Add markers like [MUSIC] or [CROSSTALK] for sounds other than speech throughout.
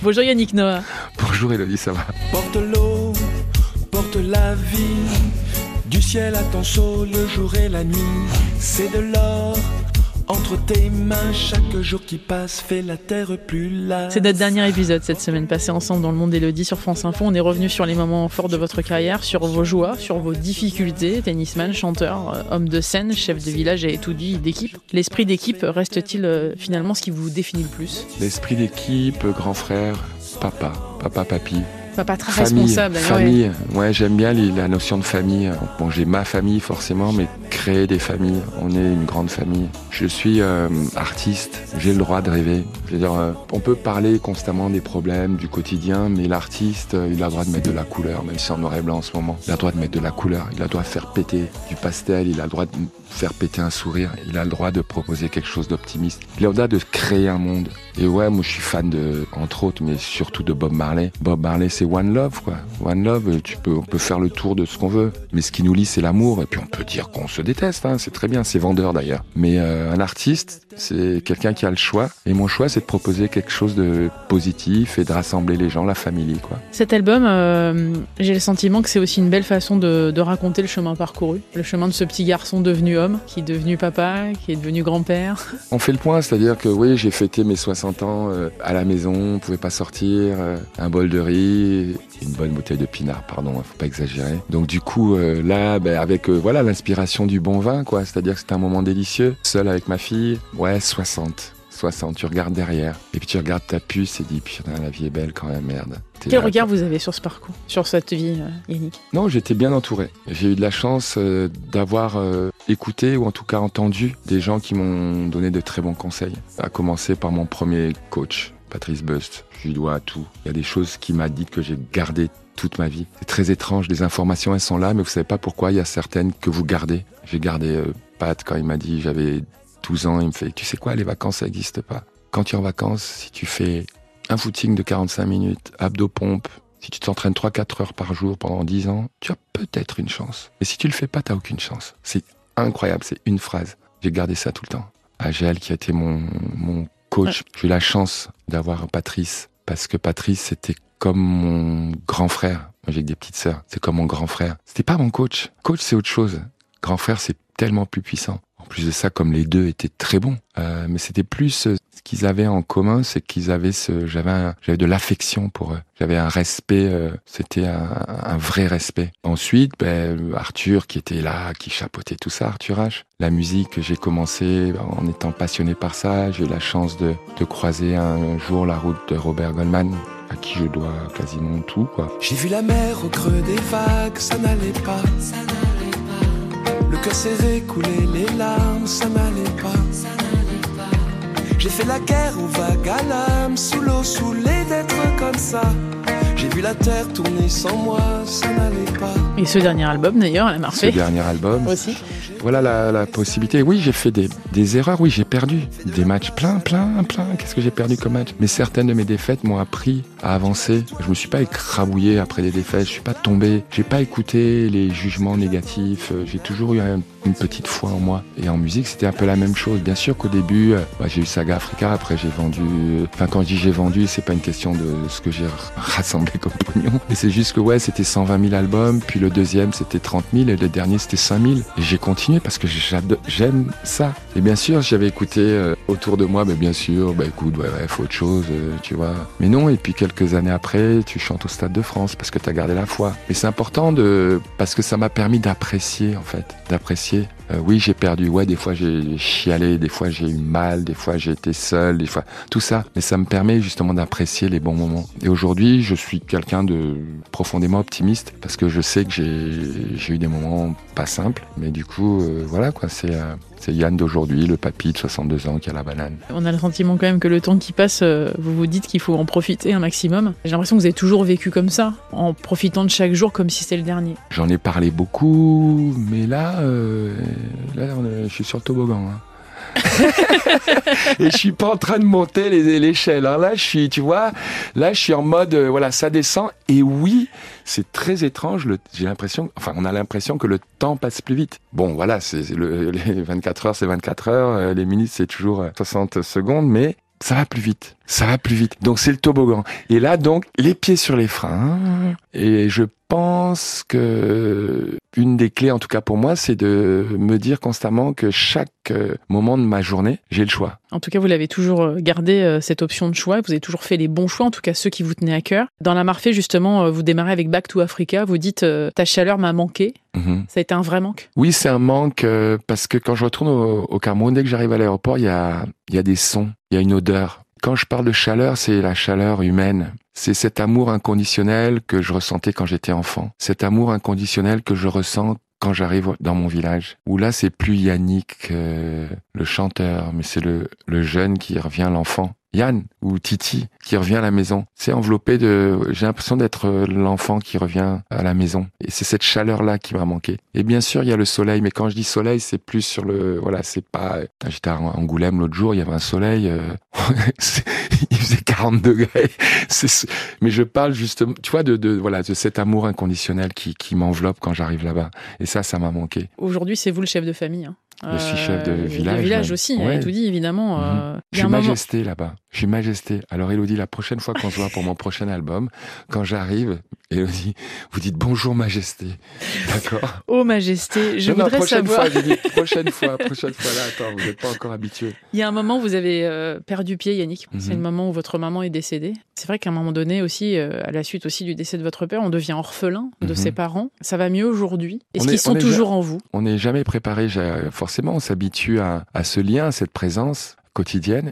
Bonjour Yannick Noah. Bonjour Elodie, ça va Porte l'eau, porte la vie, du ciel à ton chaud le jour et la nuit. C'est de l'or entre tes mains, chaque jour qui passe fait la terre plus large. C'est notre dernier épisode cette semaine passée ensemble dans le monde d'Elodie sur France Info. On est revenu sur les moments forts de votre carrière, sur vos joies, sur vos difficultés. Tennisman, chanteur, euh, homme de scène, chef de village et tout dit d'équipe. L'esprit d'équipe reste-t-il euh, finalement ce qui vous définit le plus? L'esprit d'équipe, grand frère, papa, papa, papy. Papa très famille, responsable. ouais. famille. Ouais, j'aime bien les- la notion de famille. Bon, j'ai ma famille forcément, mais créer des familles. On est une grande famille. Je suis euh, artiste. J'ai le droit de rêver. Je veux dire, euh, on peut parler constamment des problèmes du quotidien, mais l'artiste, euh, il a le droit de mettre de la couleur, même si en noir et blanc en ce moment. Il a le droit de mettre de la couleur. Il a le droit de faire péter du pastel. Il a le droit de faire péter un sourire. Il a le droit de proposer quelque chose d'optimiste. Il a le droit de créer un monde. Et ouais, moi je suis fan de, entre autres, mais surtout de Bob Marley. Bob Marley, c'est One Love, quoi. One Love, tu peux, on peut faire le tour de ce qu'on veut. Mais ce qui nous lie, c'est l'amour. Et puis on peut dire qu'on se déteste, hein. c'est très bien, c'est vendeur d'ailleurs. Mais euh, un artiste, c'est quelqu'un qui a le choix. Et mon choix, c'est de proposer quelque chose de positif et de rassembler les gens, la famille, quoi. Cet album, euh, j'ai le sentiment que c'est aussi une belle façon de, de raconter le chemin parcouru. Le chemin de ce petit garçon devenu homme, qui est devenu papa, qui est devenu grand-père. On fait le point, c'est-à-dire que oui, j'ai fêté mes 60 ans euh, à la maison, on pouvait pas sortir, euh, un bol de riz, une bonne bouteille de pinard, pardon, hein, faut pas exagérer. Donc du coup, euh, là, ben, avec voilà l'inspiration du bon vin, quoi, c'est-à-dire que c'était un moment délicieux, seul avec ma fille, ouais, 60. 60, tu regardes derrière, et puis tu regardes ta puce et dis, putain, la vie est belle quand même, merde. Quel regard vous avez sur ce parcours, sur cette vie, euh, Yannick? Non, j'étais bien entouré. J'ai eu de la chance euh, d'avoir euh, écouté ou en tout cas entendu des gens qui m'ont donné de très bons conseils. À commencer par mon premier coach, Patrice Bust. Je lui dois tout. Il y a des choses qu'il m'a dites que j'ai gardées toute ma vie. C'est très étrange. Les informations, elles sont là, mais vous savez pas pourquoi. Il y a certaines que vous gardez. J'ai gardé euh, Pat quand il m'a dit j'avais 12 ans. Il me fait, tu sais quoi, les vacances, ça n'existe pas. Quand tu es en vacances, si tu fais un footing de 45 minutes, abdos-pompe, si tu t'entraînes 3-4 heures par jour pendant 10 ans, tu as peut-être une chance. Et si tu le fais pas, t'as aucune chance. C'est incroyable, c'est une phrase. J'ai gardé ça tout le temps. Agel, qui a été mon, mon coach, j'ai eu la chance d'avoir Patrice, parce que Patrice, c'était comme mon grand frère. Moi, j'ai que des petites sœurs. C'est comme mon grand frère. C'était pas mon coach. Coach, c'est autre chose. Grand frère, c'est tellement plus puissant. Plus de ça, comme les deux étaient très bons, euh, mais c'était plus euh, ce qu'ils avaient en commun, c'est qu'ils avaient ce, j'avais, j'avais de l'affection pour eux. J'avais un respect, euh, c'était un, un vrai respect. Ensuite, ben, Arthur qui était là, qui chapeautait tout ça, Arthur H. La musique, j'ai commencé en étant passionné par ça. J'ai eu la chance de, de croiser un jour la route de Robert Goldman, à qui je dois quasiment tout. J'ai vu la mer au creux des vagues, ça n'allait pas. Le cœur serré, couler les larmes, ça n'allait pas. J'ai fait la guerre aux vagues à l'âme, sous l'eau, saoulé d'être comme ça. J'ai vu la terre tourner sans moi, ça n'allait pas. Et ce dernier album, d'ailleurs, elle a Ce marqué dernier album, aussi. Voilà la, la possibilité. Oui, j'ai fait des, des erreurs. Oui, j'ai perdu des matchs plein, plein, plein. Qu'est-ce que j'ai perdu comme match? Mais certaines de mes défaites m'ont appris à avancer. Je me suis pas écrabouillé après les défaites. Je suis pas tombé. J'ai pas écouté les jugements négatifs. J'ai toujours eu un- une petite foi en moi. Et en musique, c'était un peu la même chose. Bien sûr qu'au début, euh, bah, j'ai eu Saga Africa. Après, j'ai vendu. euh, Enfin, quand je dis j'ai vendu, c'est pas une question de ce que j'ai [LAUGHS] rassemblé comme pognon. Mais c'est juste que ouais, c'était 120 000 albums. Puis le deuxième, c'était 30 000. Et le dernier, c'était 5 000. Et j'ai continué parce que j'aime ça. Et bien sûr, j'avais écouté euh, autour de moi, mais bien sûr, bah écoute, ouais, ouais, faut autre chose, tu vois. Mais non, et puis quelques années après, tu chantes au Stade de France parce que tu as gardé la foi. Et c'est important de, parce que ça m'a permis d'apprécier, en fait, d'apprécier remercier euh, oui, j'ai perdu, ouais, des fois j'ai chialé, des fois j'ai eu mal, des fois j'ai été seul, des fois tout ça. Mais ça me permet justement d'apprécier les bons moments. Et aujourd'hui, je suis quelqu'un de profondément optimiste parce que je sais que j'ai eu des moments pas simples. Mais du coup, euh, voilà quoi, c'est euh, c'est Yann d'aujourd'hui, le papy de 62 ans qui a la banane. On a le sentiment quand même que le temps qui passe, vous vous dites qu'il faut en profiter un maximum. J'ai l'impression que vous avez toujours vécu comme ça, en profitant de chaque jour comme si c'était le dernier. J'en ai parlé beaucoup, mais là, euh, là je suis sur le toboggan. hein. [LAUGHS] Et je suis pas en train de monter l'échelle. hein. Là, je suis, tu vois, là, je suis en mode, euh, voilà, ça descend. Et oui, c'est très étrange. J'ai l'impression, enfin, on a l'impression que le temps passe plus vite. Bon, voilà, [LAUGHS] les 24 heures, c'est 24 heures. euh, Les minutes, c'est toujours euh, 60 secondes. Mais ça va plus vite. Ça va plus vite. Donc c'est le toboggan. Et là donc les pieds sur les freins. Et je pense que une des clés, en tout cas pour moi, c'est de me dire constamment que chaque euh, moment de ma journée, j'ai le choix. En tout cas, vous l'avez toujours euh, gardé euh, cette option de choix. Vous avez toujours fait les bons choix, en tout cas ceux qui vous tenaient à cœur. Dans la Marfée, justement, vous démarrez avec Back to Africa. Vous dites ta chaleur m'a manqué. Mhm. Ça a été un vrai manque? Oui, c'est un manque parce que quand je retourne au, au Cameroun, dès que j'arrive à l'aéroport, il y a, il y a des sons, il y a une odeur. Quand je parle de chaleur, c'est la chaleur humaine. C'est cet amour inconditionnel que je ressentais quand j'étais enfant. Cet amour inconditionnel que je ressens quand j'arrive dans mon village. Où là, c'est plus Yannick, euh, le chanteur, mais c'est le, le jeune qui revient, l'enfant. Yann ou Titi qui revient à la maison. C'est enveloppé de, j'ai l'impression d'être euh, l'enfant qui revient à la maison. Et c'est cette chaleur-là qui m'a manqué. Et bien sûr, il y a le soleil, mais quand je dis soleil, c'est plus sur le, voilà, c'est pas, j'étais à Angoulême l'autre jour, il y avait un soleil, euh, [LAUGHS] [LAUGHS] il faisait 40 degrés. [LAUGHS] mais je parle justement, tu vois, de, de, voilà, de cet amour inconditionnel qui, qui m'enveloppe quand j'arrive là-bas. Et ça, ça m'a manqué. Aujourd'hui, c'est vous le chef de famille. Hein. Je suis chef de village. De village aussi, ouais. tout dit évidemment. Mm je suis majesté là-bas. Je suis majesté. Alors Elodie, la prochaine fois qu'on se voit pour mon prochain album, quand j'arrive, Elodie, vous dites bonjour majesté. D'accord Oh majesté, je voudrais prochaine savoir. Fois, dit, prochaine fois, prochaine fois là, attends, vous n'êtes pas encore habitué. Il y a un moment où vous avez euh, perdu pied, Yannick. C'est le Mhm. moment où votre maman est décédée. C'est vrai qu'à un moment donné aussi, euh, à la suite aussi du décès de votre père, on devient orphelin de Mhm. ses parents. Ça va mieux aujourd'hui? Est-ce est- qu'ils sont toujours en vous? On n'est jamais préparé. Forcément, on s'habitue à, à ce lien, à cette présence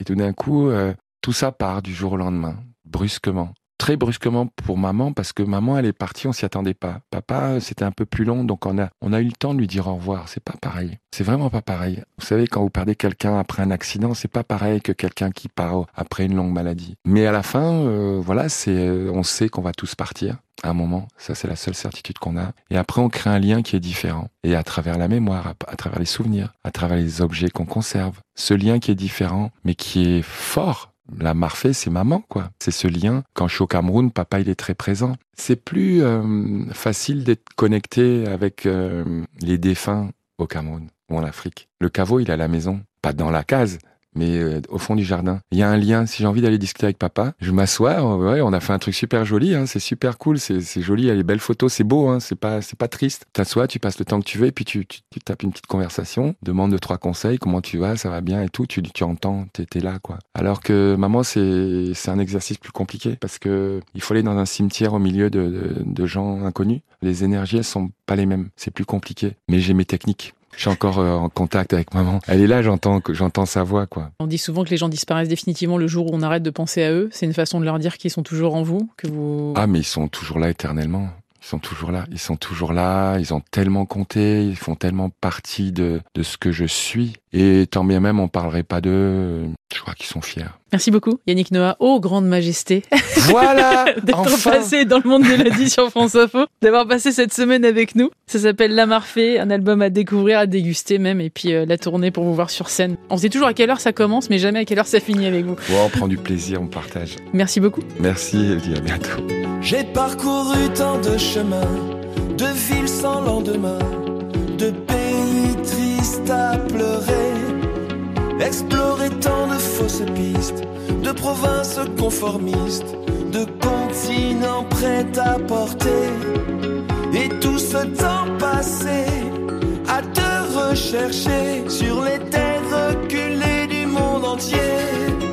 et tout d'un coup, euh, tout ça part du jour au lendemain, brusquement. Très brusquement pour maman, parce que maman, elle est partie, on s'y attendait pas. Papa, c'était un peu plus long, donc on a, on a eu le temps de lui dire au revoir. C'est pas pareil. C'est vraiment pas pareil. Vous savez, quand vous perdez quelqu'un après un accident, c'est pas pareil que quelqu'un qui part après une longue maladie. Mais à la fin, euh, voilà, c'est, euh, on sait qu'on va tous partir à un moment. Ça, c'est la seule certitude qu'on a. Et après, on crée un lien qui est différent. Et à travers la mémoire, à, à travers les souvenirs, à travers les objets qu'on conserve, ce lien qui est différent, mais qui est fort. La Marfée, c'est maman, quoi. C'est ce lien. Quand je suis au Cameroun, papa, il est très présent. C'est plus euh, facile d'être connecté avec euh, les défunts au Cameroun ou en Afrique. Le caveau, il est à la maison, pas dans la case, mais euh, au fond du jardin. Il y a un lien. Si j'ai envie d'aller discuter avec papa, je m'assois. euh, Ouais, on a fait un truc super joli. Hein, c'est super cool. C'est joli. Il y a les belles photos. C'est beau. Hein, c'est pas pas triste. T'assois, tu passes le temps que tu veux, et puis tu, tu, tu tapes une petite conversation. Demande deux trois conseils. Comment tu vas Ça va bien et tout. Tu tu entends. T'es t'es là quoi. Alors que maman, c'est c'est un exercice plus compliqué parce que il faut aller dans un cimetière au milieu de, de, de gens inconnus. Les énergies elles sont pas les mêmes. C'est plus compliqué. Mais j'ai mes techniques. Je suis encore euh, en contact avec maman. Elle est là, j'entends j'entends sa voix, quoi. On dit souvent que les gens disparaissent définitivement le jour où on arrête de penser à eux. C'est une façon de leur dire qu'ils sont toujours en vous, que vous. Ah, mais ils sont toujours là éternellement. Ils sont toujours là. Ils sont toujours là. Ils ont tellement compté. Ils font tellement partie de, de ce que je suis. Et tant bien même, on parlerait pas d'eux. Je crois qu'ils sont fiers. Merci beaucoup, Yannick Noah. Oh, grande majesté. [LAUGHS] Voilà! [LAUGHS] d'être enfin! passé dans le monde mélodie sur France Info, d'avoir passé cette semaine avec nous. Ça s'appelle La Marfée, un album à découvrir, à déguster même, et puis euh, la tournée pour vous voir sur scène. On sait toujours à quelle heure ça commence, mais jamais à quelle heure ça finit avec vous. Ouais, on prend du plaisir, on partage. Merci beaucoup. Merci, Elodie. À bientôt. J'ai parcouru tant de chemins, de villes sans lendemain, de pays tristes à pleurer, exploré tant de fausses pistes, de provinces conformistes, de continents prêts à porter, et tout ce temps passé à te rechercher sur les terres reculées du monde entier.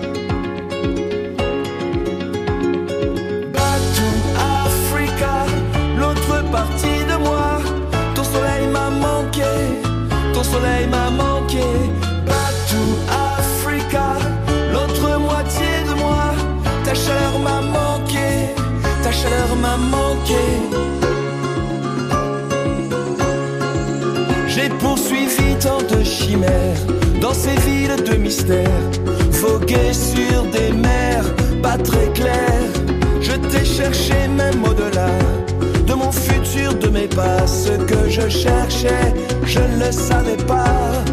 J'ai poursuivi tant de chimères dans ces villes de mystère, vogué sur des mers pas très claires. Je t'ai cherché même au-delà de mon futur, de mes pas. Ce que je cherchais, je ne le savais pas.